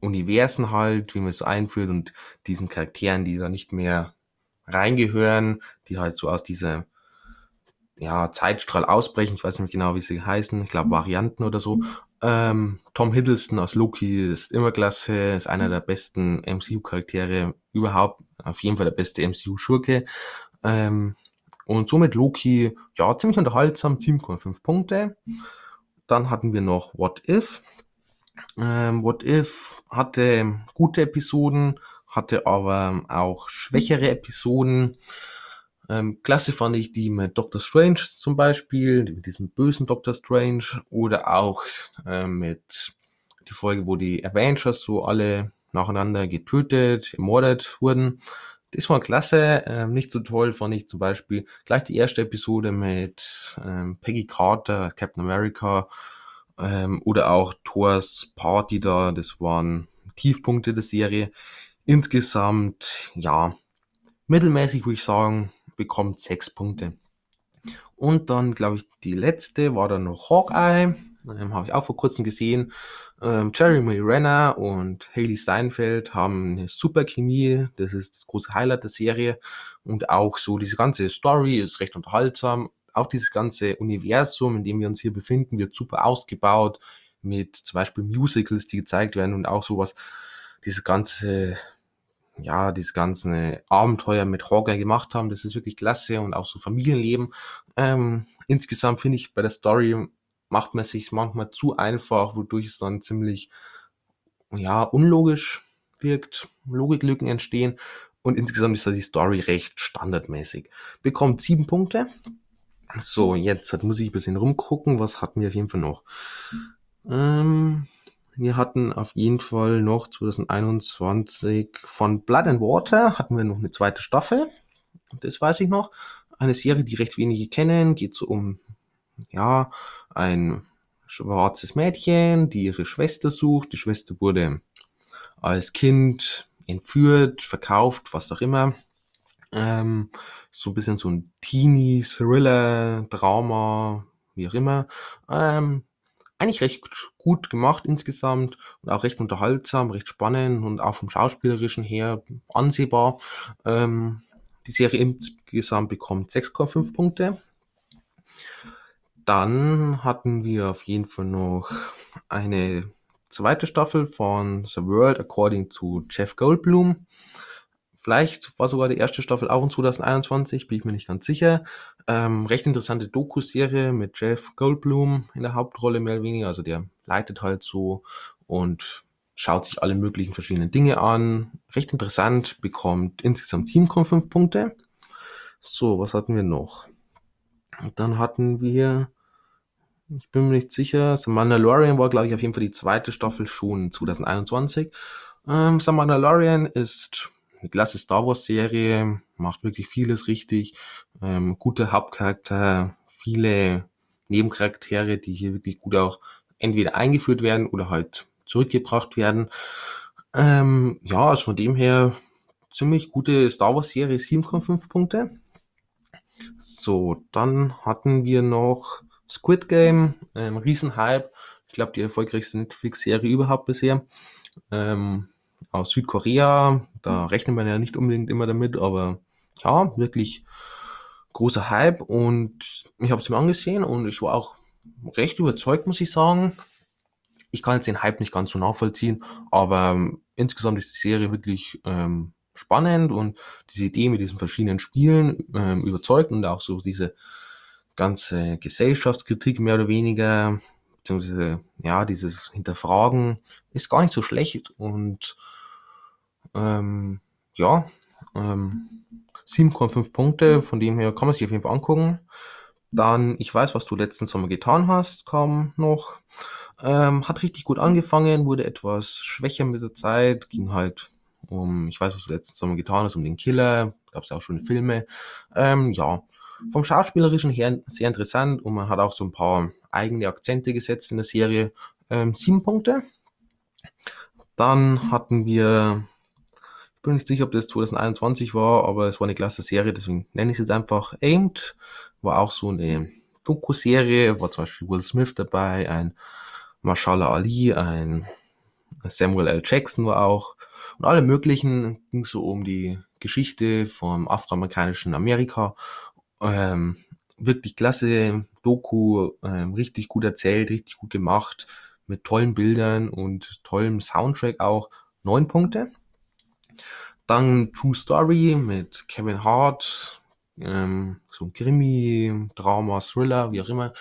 Universen halt, wie man es einführt und diesen Charakteren, die da nicht mehr reingehören, die halt so aus dieser ja, Zeitstrahl ausbrechen. Ich weiß nicht genau, wie sie heißen. Ich glaube, Varianten oder so. Ähm, Tom Hiddleston aus Loki ist immer klasse, ist einer der besten MCU-Charaktere überhaupt. Auf jeden Fall der beste MCU-Schurke. Ähm, Und somit Loki, ja, ziemlich unterhaltsam, 7,5 Punkte. Dann hatten wir noch What If. Ähm, What If hatte gute Episoden, hatte aber auch schwächere Episoden. Ähm, klasse fand ich die mit Doctor Strange zum Beispiel, mit diesem bösen Doctor Strange oder auch äh, mit die Folge, wo die Avengers so alle nacheinander getötet, ermordet wurden. Das war klasse. Ähm, nicht so toll fand ich zum Beispiel gleich die erste Episode mit ähm, Peggy Carter, Captain America ähm, oder auch Thors Party da. Das waren Tiefpunkte der Serie. Insgesamt, ja, mittelmäßig würde ich sagen, bekommt sechs Punkte. Und dann, glaube ich, die letzte war dann noch Hawkeye. Ähm, Habe ich auch vor kurzem gesehen. Ähm, Jeremy Renner und Haley Steinfeld haben eine super Chemie. Das ist das große Highlight der Serie. Und auch so diese ganze Story ist recht unterhaltsam. Auch dieses ganze Universum, in dem wir uns hier befinden, wird super ausgebaut. Mit zum Beispiel Musicals, die gezeigt werden und auch sowas. Dieses ganze ja, dieses ganze Abenteuer mit Hawkeye gemacht haben. Das ist wirklich klasse und auch so Familienleben. Ähm, insgesamt finde ich bei der Story macht man sich manchmal zu einfach, wodurch es dann ziemlich, ja, unlogisch wirkt, Logiklücken entstehen und insgesamt ist da die Story recht standardmäßig. Bekommt sieben Punkte. So, jetzt muss ich ein bisschen rumgucken. Was hatten wir auf jeden Fall noch? Ähm, wir hatten auf jeden Fall noch 2021 von Blood and Water hatten wir noch eine zweite Staffel. Das weiß ich noch. Eine Serie, die recht wenige kennen, geht so um, ja, ein schwarzes Mädchen, die ihre Schwester sucht. Die Schwester wurde als Kind entführt, verkauft, was auch immer. Ähm, so ein bisschen so ein Teenie, Thriller, Drama, wie auch immer. Ähm, eigentlich recht gut gemacht insgesamt und auch recht unterhaltsam, recht spannend und auch vom Schauspielerischen her ansehbar. Ähm, die Serie insgesamt bekommt 6,5 Punkte. Dann hatten wir auf jeden Fall noch eine zweite Staffel von The World According to Jeff Goldblum. Vielleicht war sogar die erste Staffel auch in 2021, bin ich mir nicht ganz sicher. Ähm, recht interessante Doku-Serie mit Jeff Goldblum in der Hauptrolle mehr oder weniger. Also der leitet halt so und schaut sich alle möglichen verschiedenen Dinge an. Recht interessant, bekommt insgesamt 7,5 Punkte. So, was hatten wir noch? Und dann hatten wir, ich bin mir nicht sicher, The Mandalorian war, glaube ich, auf jeden Fall die zweite Staffel schon 2021. Ähm, The Mandalorian ist eine klasse Star Wars Serie, macht wirklich vieles richtig, ähm, guter Hauptcharakter, viele Nebencharaktere, die hier wirklich gut auch entweder eingeführt werden oder halt zurückgebracht werden. Ähm, ja, also von dem her ziemlich gute Star Wars Serie, 7,5 Punkte. So, dann hatten wir noch Squid Game, ähm, Riesenhype. Ich glaube, die erfolgreichste Netflix-Serie überhaupt bisher. Ähm, aus Südkorea. Da rechnet man ja nicht unbedingt immer damit, aber ja, wirklich großer Hype und ich habe es mir angesehen und ich war auch recht überzeugt, muss ich sagen. Ich kann jetzt den Hype nicht ganz so nachvollziehen, aber ähm, insgesamt ist die Serie wirklich ähm, spannend und diese Idee mit diesen verschiedenen Spielen ähm, überzeugt und auch so diese ganze Gesellschaftskritik mehr oder weniger, beziehungsweise ja, dieses Hinterfragen ist gar nicht so schlecht und ähm, ja, ähm, 7,5 Punkte, von dem her kann man sich auf jeden Fall angucken. Dann, ich weiß, was du letzten Sommer getan hast, kam noch. Ähm, hat richtig gut angefangen, wurde etwas schwächer mit der Zeit, ging halt um, ich weiß, was du letzten Sommer getan hast, um den Killer, gab es auch schon Filme. Ähm, ja, vom Schauspielerischen her sehr interessant und man hat auch so ein paar eigene Akzente gesetzt in der Serie. Ähm, sieben Punkte. Dann hatten wir bin nicht sicher, ob das 2021 war, aber es war eine klasse Serie, deswegen nenne ich es jetzt einfach Aimed. War auch so eine Doku-Serie, war zum Beispiel Will Smith dabei, ein Mashallah Ali, ein Samuel L. Jackson war auch. Und alle möglichen ging so um die Geschichte vom afroamerikanischen Amerika. Ähm, wirklich klasse Doku, ähm, richtig gut erzählt, richtig gut gemacht, mit tollen Bildern und tollem Soundtrack auch. Neun Punkte. Dann True Story mit Kevin Hart. ähm, so ein Krimi, Drama, Thriller, wie auch immer.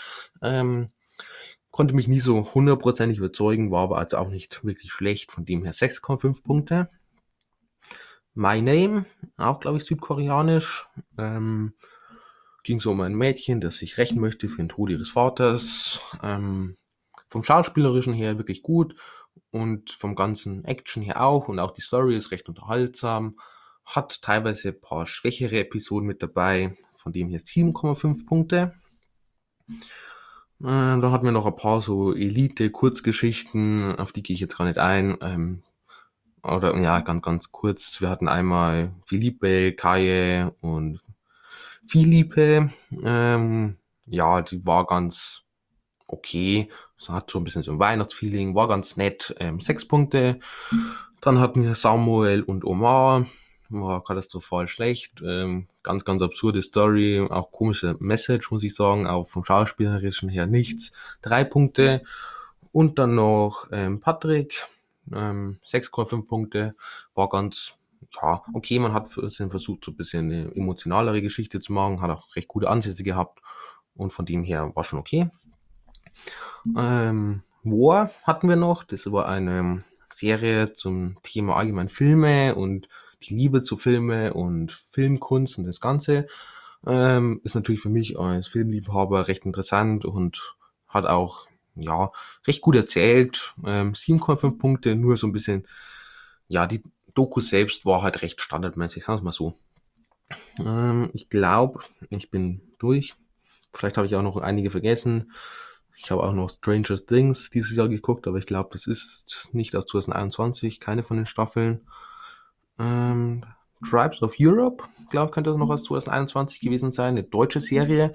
Ähm, konnte mich nie so hundertprozentig überzeugen, war aber also auch nicht wirklich schlecht, von dem her 6,5 Punkte. My Name, auch glaube ich südkoreanisch. Ähm, ging so um ein Mädchen, das sich rächen möchte für den Tod ihres Vaters. Ähm, vom Schauspielerischen her wirklich gut und vom ganzen Action her auch und auch die Story ist recht unterhaltsam. Hat teilweise ein paar schwächere Episoden mit dabei, von dem hier 7,5 Punkte. Äh, dann hatten wir noch ein paar so Elite-Kurzgeschichten, auf die gehe ich jetzt gar nicht ein. Ähm, oder ja, ganz, ganz kurz. Wir hatten einmal Philippe, Kaye und Philippe. Ähm, ja, die war ganz okay. Es hat so ein bisschen so ein Weihnachtsfeeling, war ganz nett. Ähm, sechs Punkte. Dann hatten wir Samuel und Omar. War katastrophal schlecht. Ähm, ganz, ganz absurde Story. Auch komische Message, muss ich sagen. Auch vom Schauspielerischen her nichts. Drei Punkte. Und dann noch ähm, Patrick. Ähm, 6,5 Punkte. War ganz ja, okay, man hat versucht, so ein bisschen eine emotionalere Geschichte zu machen, hat auch recht gute Ansätze gehabt und von dem her war schon okay. Ähm, War hatten wir noch, das war eine Serie zum Thema allgemein Filme und die Liebe zu Filme und Filmkunst und das Ganze. Ähm, ist natürlich für mich als Filmliebhaber recht interessant und hat auch ja recht gut erzählt. Ähm, 7,5 Punkte, nur so ein bisschen ja die Doku selbst war halt recht standardmäßig, sagen wir mal so. Ähm, ich glaube, ich bin durch. Vielleicht habe ich auch noch einige vergessen. Ich habe auch noch Stranger Things dieses Jahr geguckt, aber ich glaube, das ist nicht aus 2021, keine von den Staffeln. Ähm, Tribes of Europe, glaube ich, könnte das noch aus 2021 gewesen sein, eine deutsche Serie.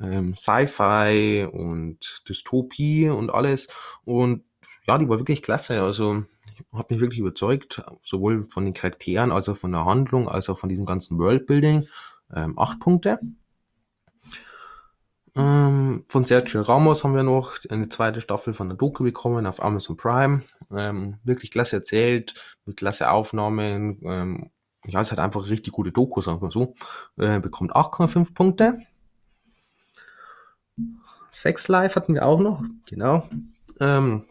Ähm, Sci-Fi und Dystopie und alles. Und ja, die war wirklich klasse. Also hat mich wirklich überzeugt, sowohl von den Charakteren als auch von der Handlung, als auch von diesem ganzen Worldbuilding. Ähm, acht Punkte. Ähm, von Sergio Ramos haben wir noch eine zweite Staffel von der Doku bekommen auf Amazon Prime. Ähm, wirklich klasse erzählt, mit klasse Aufnahmen. Ähm, ja, es hat einfach richtig gute Doku, sagen wir so. Äh, bekommt 8,5 Punkte. Sex Life hatten wir auch noch, genau. Ähm,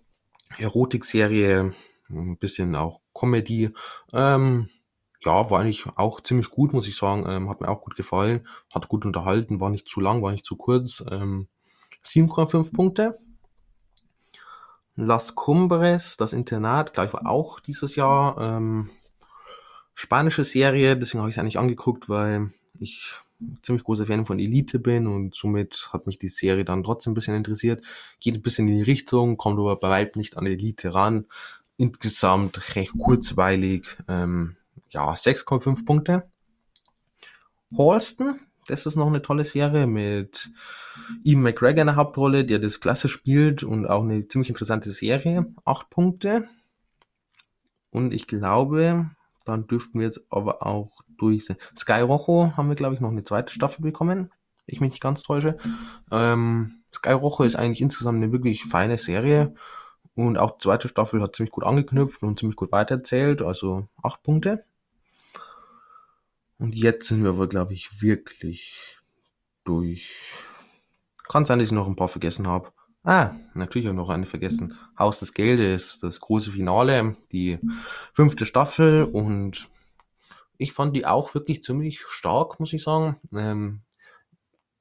Erotikserie ein bisschen auch Comedy. Ähm, ja, war eigentlich auch ziemlich gut, muss ich sagen. Ähm, hat mir auch gut gefallen. Hat gut unterhalten, war nicht zu lang, war nicht zu kurz. Ähm, 7,5 Punkte. Las Cumbres, das Internat, gleich war auch dieses Jahr. Ähm, spanische Serie, deswegen habe ich es eigentlich angeguckt, weil ich ziemlich großer Fan von Elite bin und somit hat mich die Serie dann trotzdem ein bisschen interessiert. Geht ein bisschen in die Richtung, kommt aber bei weitem nicht an Elite ran insgesamt recht kurzweilig. Ähm, ja, 6,5 Punkte. Halston, das ist noch eine tolle Serie mit Ian McGregor in der Hauptrolle, der das klasse spielt und auch eine ziemlich interessante Serie. 8 Punkte. Und ich glaube, dann dürften wir jetzt aber auch durch sein. Sky Rojo haben wir, glaube ich, noch eine zweite Staffel bekommen. Ich mich nicht ganz täusche. Ähm, Sky Rojo ist eigentlich insgesamt eine wirklich feine Serie. Und auch die zweite Staffel hat ziemlich gut angeknüpft und ziemlich gut weitererzählt, also acht Punkte. Und jetzt sind wir aber, glaube ich, wirklich durch. Kann sein, dass ich noch ein paar vergessen habe. Ah, natürlich ich noch eine vergessen. Haus des Geldes, das große Finale, die fünfte Staffel und ich fand die auch wirklich ziemlich stark, muss ich sagen. Ähm,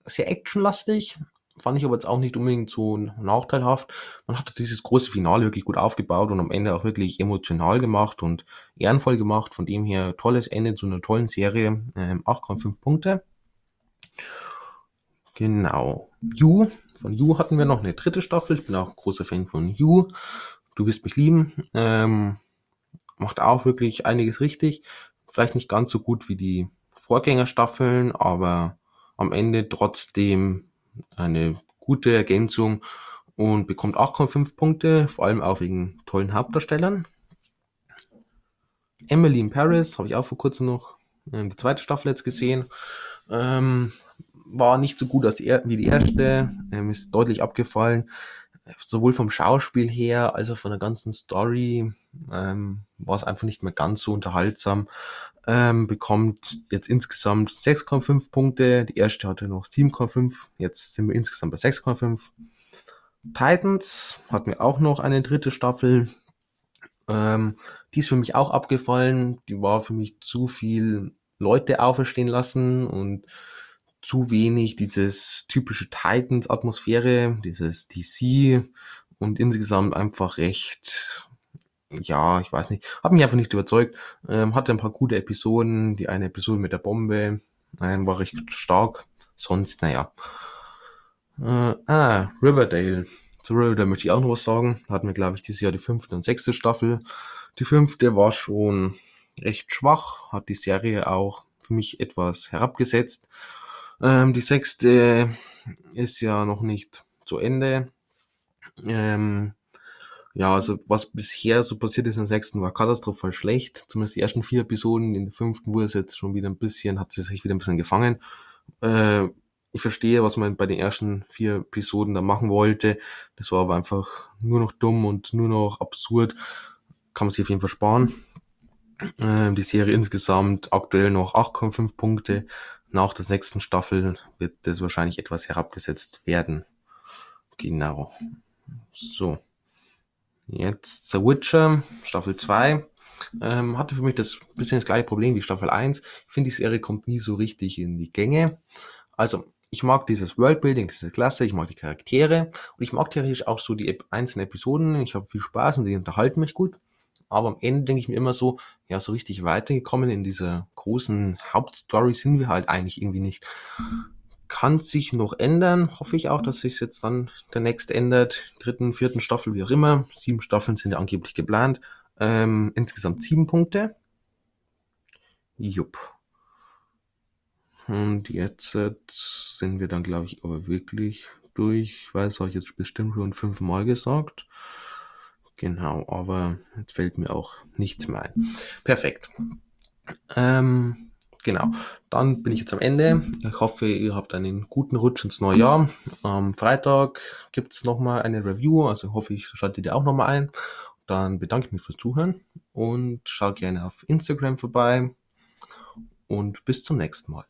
sehr actionlastig, Fand ich aber jetzt auch nicht unbedingt so nachteilhaft. Man hat dieses große Finale wirklich gut aufgebaut und am Ende auch wirklich emotional gemacht und ehrenvoll gemacht. Von dem her tolles Ende zu einer tollen Serie. Ähm, 8,5 Punkte. Genau. You. Von You hatten wir noch eine dritte Staffel. Ich bin auch großer Fan von You. Du wirst mich lieben. Ähm, macht auch wirklich einiges richtig. Vielleicht nicht ganz so gut wie die Vorgängerstaffeln, aber am Ende trotzdem eine gute Ergänzung und bekommt 8,5 Punkte, vor allem auch wegen tollen Hauptdarstellern. Emily in Paris habe ich auch vor kurzem noch äh, die zweite Staffel jetzt gesehen. Ähm, war nicht so gut als die, wie die erste, ähm, ist deutlich abgefallen. Sowohl vom Schauspiel her als auch von der ganzen Story ähm, war es einfach nicht mehr ganz so unterhaltsam. Ähm, bekommt jetzt insgesamt 6,5 Punkte. Die erste hatte noch 7,5. Jetzt sind wir insgesamt bei 6,5. Titans hatten wir auch noch eine dritte Staffel. Ähm, die ist für mich auch abgefallen. Die war für mich zu viel Leute auferstehen lassen und zu wenig dieses typische Titans-Atmosphäre, dieses DC und insgesamt einfach recht, ja, ich weiß nicht, hat mich einfach nicht überzeugt. Ähm, hatte ein paar gute Episoden, die eine Episode mit der Bombe ähm, war recht stark, sonst, naja. Äh, ah, Riverdale. Zu Riverdale möchte ich auch noch was sagen. hatten wir, glaube ich, dieses Jahr die fünfte und sechste Staffel. Die fünfte war schon recht schwach, hat die Serie auch für mich etwas herabgesetzt. Ähm, die sechste ist ja noch nicht zu Ende. Ähm, ja, also was bisher so passiert ist in der sechsten war katastrophal schlecht. Zumindest die ersten vier Episoden. In der fünften wurde es jetzt schon wieder ein bisschen, hat sie sich wieder ein bisschen gefangen. Äh, ich verstehe, was man bei den ersten vier Episoden da machen wollte. Das war aber einfach nur noch dumm und nur noch absurd. Kann man sich auf jeden Fall sparen. Ähm, die Serie insgesamt aktuell noch 8,5 Punkte. Nach der sechsten Staffel wird das wahrscheinlich etwas herabgesetzt werden. Genau. So. Jetzt The Witcher, Staffel 2. Ähm, hatte für mich das bisschen das gleiche Problem wie Staffel 1. Ich finde, die Serie kommt nie so richtig in die Gänge. Also, ich mag dieses Worldbuilding, diese Klasse, ich mag die Charaktere und ich mag theoretisch auch so die einzelnen Episoden. Ich habe viel Spaß und die unterhalten mich gut. Aber am Ende denke ich mir immer so, ja, so richtig weitergekommen in dieser großen Hauptstory sind wir halt eigentlich irgendwie nicht. Kann sich noch ändern, hoffe ich auch, dass sich jetzt dann der nächste ändert. Dritten, vierten Staffel, wie auch immer. Sieben Staffeln sind ja angeblich geplant. Ähm, insgesamt sieben Punkte. Jupp. Und jetzt sind wir dann, glaube ich, aber wirklich durch. Ich weiß, habe ich jetzt bestimmt schon fünfmal gesagt. Genau, aber jetzt fällt mir auch nichts mehr ein. Perfekt. Ähm, genau, dann bin ich jetzt am Ende. Ich hoffe, ihr habt einen guten Rutsch ins neue Jahr. Am Freitag gibt es nochmal eine Review, also hoffe ich, schaltet ihr auch nochmal ein. Dann bedanke ich mich fürs Zuhören und schaut gerne auf Instagram vorbei und bis zum nächsten Mal.